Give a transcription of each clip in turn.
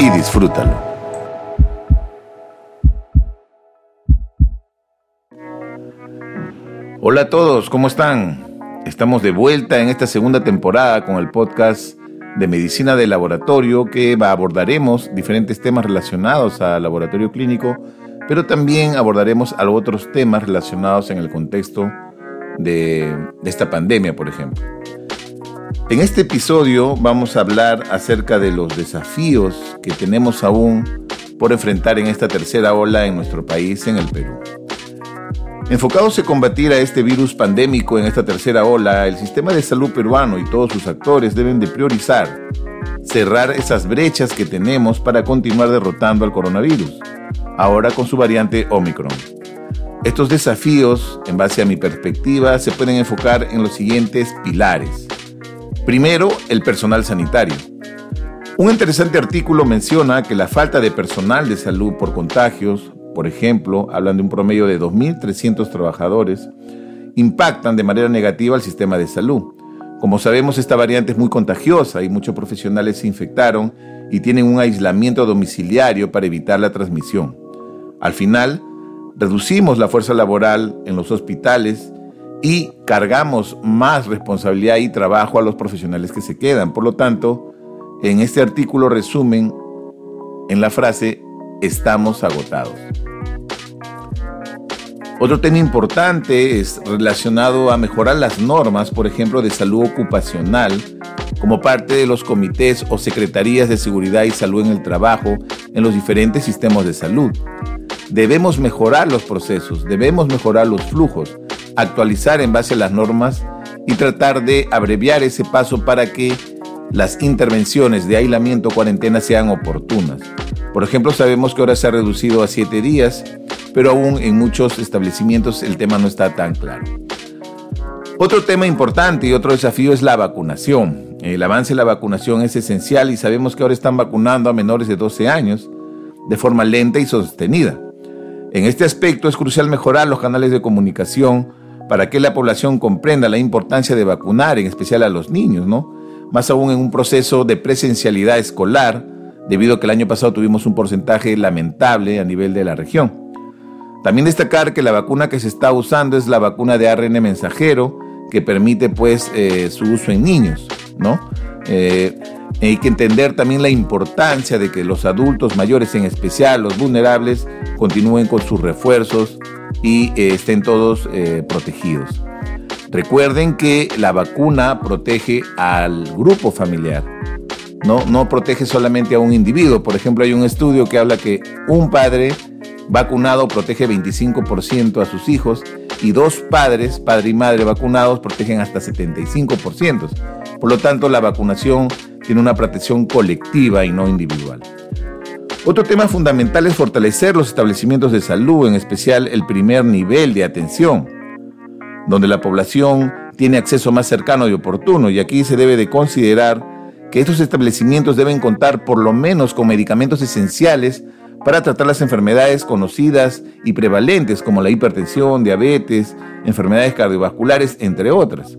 y disfrútalo. Hola a todos, ¿cómo están? Estamos de vuelta en esta segunda temporada con el podcast de medicina de laboratorio que abordaremos diferentes temas relacionados al laboratorio clínico, pero también abordaremos otros temas relacionados en el contexto de, de esta pandemia, por ejemplo. En este episodio vamos a hablar acerca de los desafíos que tenemos aún por enfrentar en esta tercera ola en nuestro país, en el Perú. Enfocados en combatir a este virus pandémico en esta tercera ola, el sistema de salud peruano y todos sus actores deben de priorizar cerrar esas brechas que tenemos para continuar derrotando al coronavirus, ahora con su variante Omicron. Estos desafíos, en base a mi perspectiva, se pueden enfocar en los siguientes pilares. Primero, el personal sanitario. Un interesante artículo menciona que la falta de personal de salud por contagios, por ejemplo, hablan de un promedio de 2.300 trabajadores, impactan de manera negativa al sistema de salud. Como sabemos, esta variante es muy contagiosa y muchos profesionales se infectaron y tienen un aislamiento domiciliario para evitar la transmisión. Al final, reducimos la fuerza laboral en los hospitales y cargamos más responsabilidad y trabajo a los profesionales que se quedan. Por lo tanto, en este artículo resumen en la frase estamos agotados. Otro tema importante es relacionado a mejorar las normas, por ejemplo, de salud ocupacional, como parte de los comités o secretarías de seguridad y salud en el trabajo en los diferentes sistemas de salud. Debemos mejorar los procesos, debemos mejorar los flujos, actualizar en base a las normas y tratar de abreviar ese paso para que las intervenciones de aislamiento o cuarentena sean oportunas. Por ejemplo, sabemos que ahora se ha reducido a siete días, pero aún en muchos establecimientos el tema no está tan claro. Otro tema importante y otro desafío es la vacunación. El avance de la vacunación es esencial y sabemos que ahora están vacunando a menores de 12 años de forma lenta y sostenida. En este aspecto es crucial mejorar los canales de comunicación para que la población comprenda la importancia de vacunar, en especial a los niños, ¿no? Más aún en un proceso de presencialidad escolar, debido a que el año pasado tuvimos un porcentaje lamentable a nivel de la región. También destacar que la vacuna que se está usando es la vacuna de ARN mensajero, que permite pues eh, su uso en niños, ¿no? Eh, hay que entender también la importancia de que los adultos mayores, en especial los vulnerables, continúen con sus refuerzos y eh, estén todos protegidos. Recuerden que la vacuna protege al grupo familiar, no, no protege solamente a un individuo. Por ejemplo, hay un estudio que habla que un padre vacunado protege 25% a sus hijos y dos padres, padre y madre vacunados, protegen hasta 75%. Por lo tanto, la vacunación tiene una protección colectiva y no individual. Otro tema fundamental es fortalecer los establecimientos de salud, en especial el primer nivel de atención, donde la población tiene acceso más cercano y oportuno, y aquí se debe de considerar que estos establecimientos deben contar por lo menos con medicamentos esenciales para tratar las enfermedades conocidas y prevalentes como la hipertensión, diabetes, enfermedades cardiovasculares, entre otras.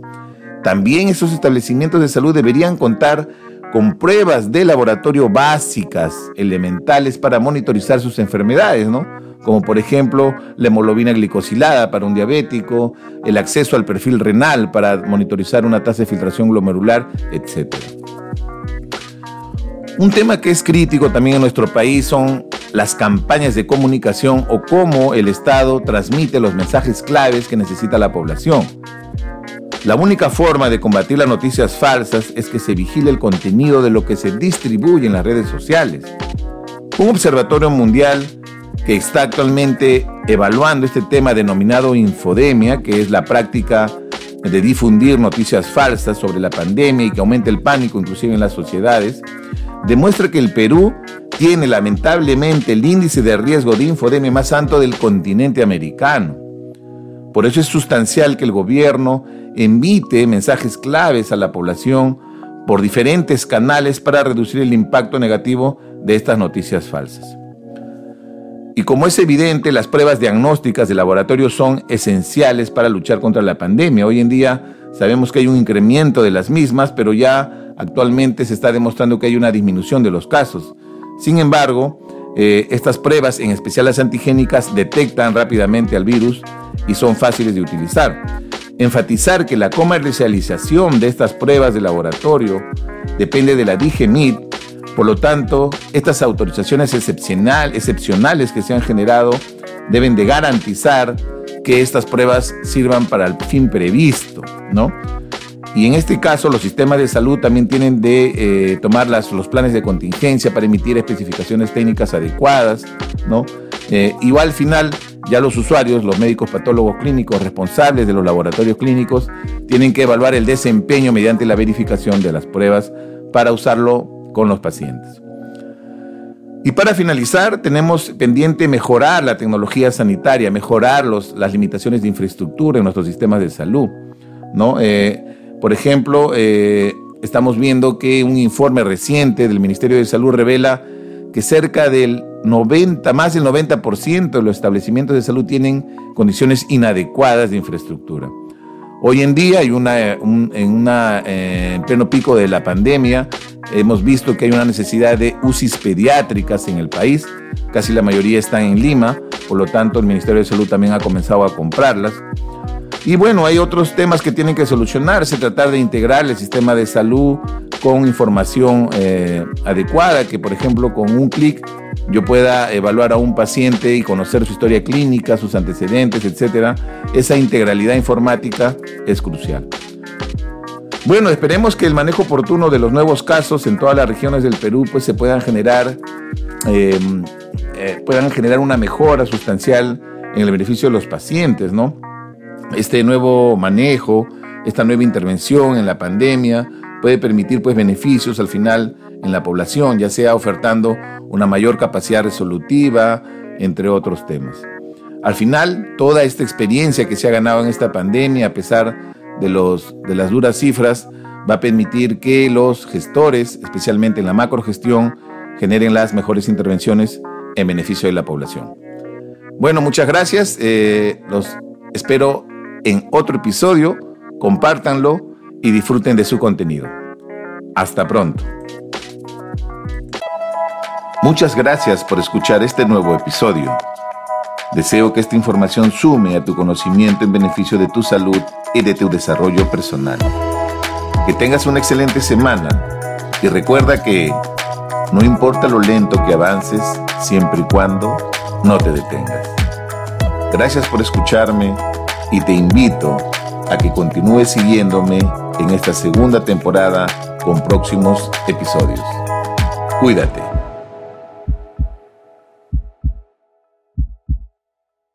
También esos establecimientos de salud deberían contar con pruebas de laboratorio básicas, elementales para monitorizar sus enfermedades, ¿no? Como por ejemplo la hemoglobina glicosilada para un diabético, el acceso al perfil renal para monitorizar una tasa de filtración glomerular, etc. Un tema que es crítico también en nuestro país son las campañas de comunicación o cómo el Estado transmite los mensajes claves que necesita la población. La única forma de combatir las noticias falsas es que se vigile el contenido de lo que se distribuye en las redes sociales. Un observatorio mundial que está actualmente evaluando este tema denominado infodemia, que es la práctica de difundir noticias falsas sobre la pandemia y que aumenta el pánico inclusive en las sociedades, demuestra que el Perú tiene lamentablemente el índice de riesgo de infodemia más alto del continente americano. Por eso es sustancial que el gobierno emite mensajes claves a la población por diferentes canales para reducir el impacto negativo de estas noticias falsas. Y como es evidente, las pruebas diagnósticas de laboratorio son esenciales para luchar contra la pandemia. Hoy en día sabemos que hay un incremento de las mismas, pero ya actualmente se está demostrando que hay una disminución de los casos. Sin embargo, eh, estas pruebas, en especial las antigénicas, detectan rápidamente al virus y son fáciles de utilizar. Enfatizar que la comercialización de estas pruebas de laboratorio depende de la DGMIT, por lo tanto, estas autorizaciones excepcional, excepcionales que se han generado deben de garantizar que estas pruebas sirvan para el fin previsto, ¿no? Y en este caso, los sistemas de salud también tienen de eh, tomar las, los planes de contingencia para emitir especificaciones técnicas adecuadas, ¿no? Eh, igual al final, ya los usuarios, los médicos patólogos clínicos responsables de los laboratorios clínicos, tienen que evaluar el desempeño mediante la verificación de las pruebas para usarlo con los pacientes. Y para finalizar, tenemos pendiente mejorar la tecnología sanitaria, mejorar los, las limitaciones de infraestructura en nuestros sistemas de salud. ¿no? Eh, por ejemplo, eh, estamos viendo que un informe reciente del Ministerio de Salud revela que cerca del 90, más del 90% de los establecimientos de salud tienen condiciones inadecuadas de infraestructura. Hoy en día, hay una, eh, en pleno pico de la pandemia, hemos visto que hay una necesidad de UCIs pediátricas en el país. Casi la mayoría están en Lima, por lo tanto el Ministerio de Salud también ha comenzado a comprarlas. Y bueno, hay otros temas que tienen que solucionarse, tratar de integrar el sistema de salud con información eh, adecuada, que por ejemplo con un clic yo pueda evaluar a un paciente y conocer su historia clínica, sus antecedentes, etc. Esa integralidad informática es crucial. Bueno, esperemos que el manejo oportuno de los nuevos casos en todas las regiones del Perú pues se puedan generar, em, eh, puedan generar una mejora sustancial en el beneficio de los pacientes, ¿no? Este nuevo manejo, esta nueva intervención en la pandemia puede permitir pues beneficios al final en la población, ya sea ofertando una mayor capacidad resolutiva, entre otros temas. Al final, toda esta experiencia que se ha ganado en esta pandemia, a pesar de, los, de las duras cifras, va a permitir que los gestores, especialmente en la macrogestión, generen las mejores intervenciones en beneficio de la población. Bueno, muchas gracias. Eh, los espero en otro episodio, compártanlo y disfruten de su contenido. Hasta pronto. Muchas gracias por escuchar este nuevo episodio. Deseo que esta información sume a tu conocimiento en beneficio de tu salud y de tu desarrollo personal. Que tengas una excelente semana y recuerda que no importa lo lento que avances, siempre y cuando no te detengas. Gracias por escucharme y te invito a que continúes siguiéndome en esta segunda temporada con próximos episodios. Cuídate.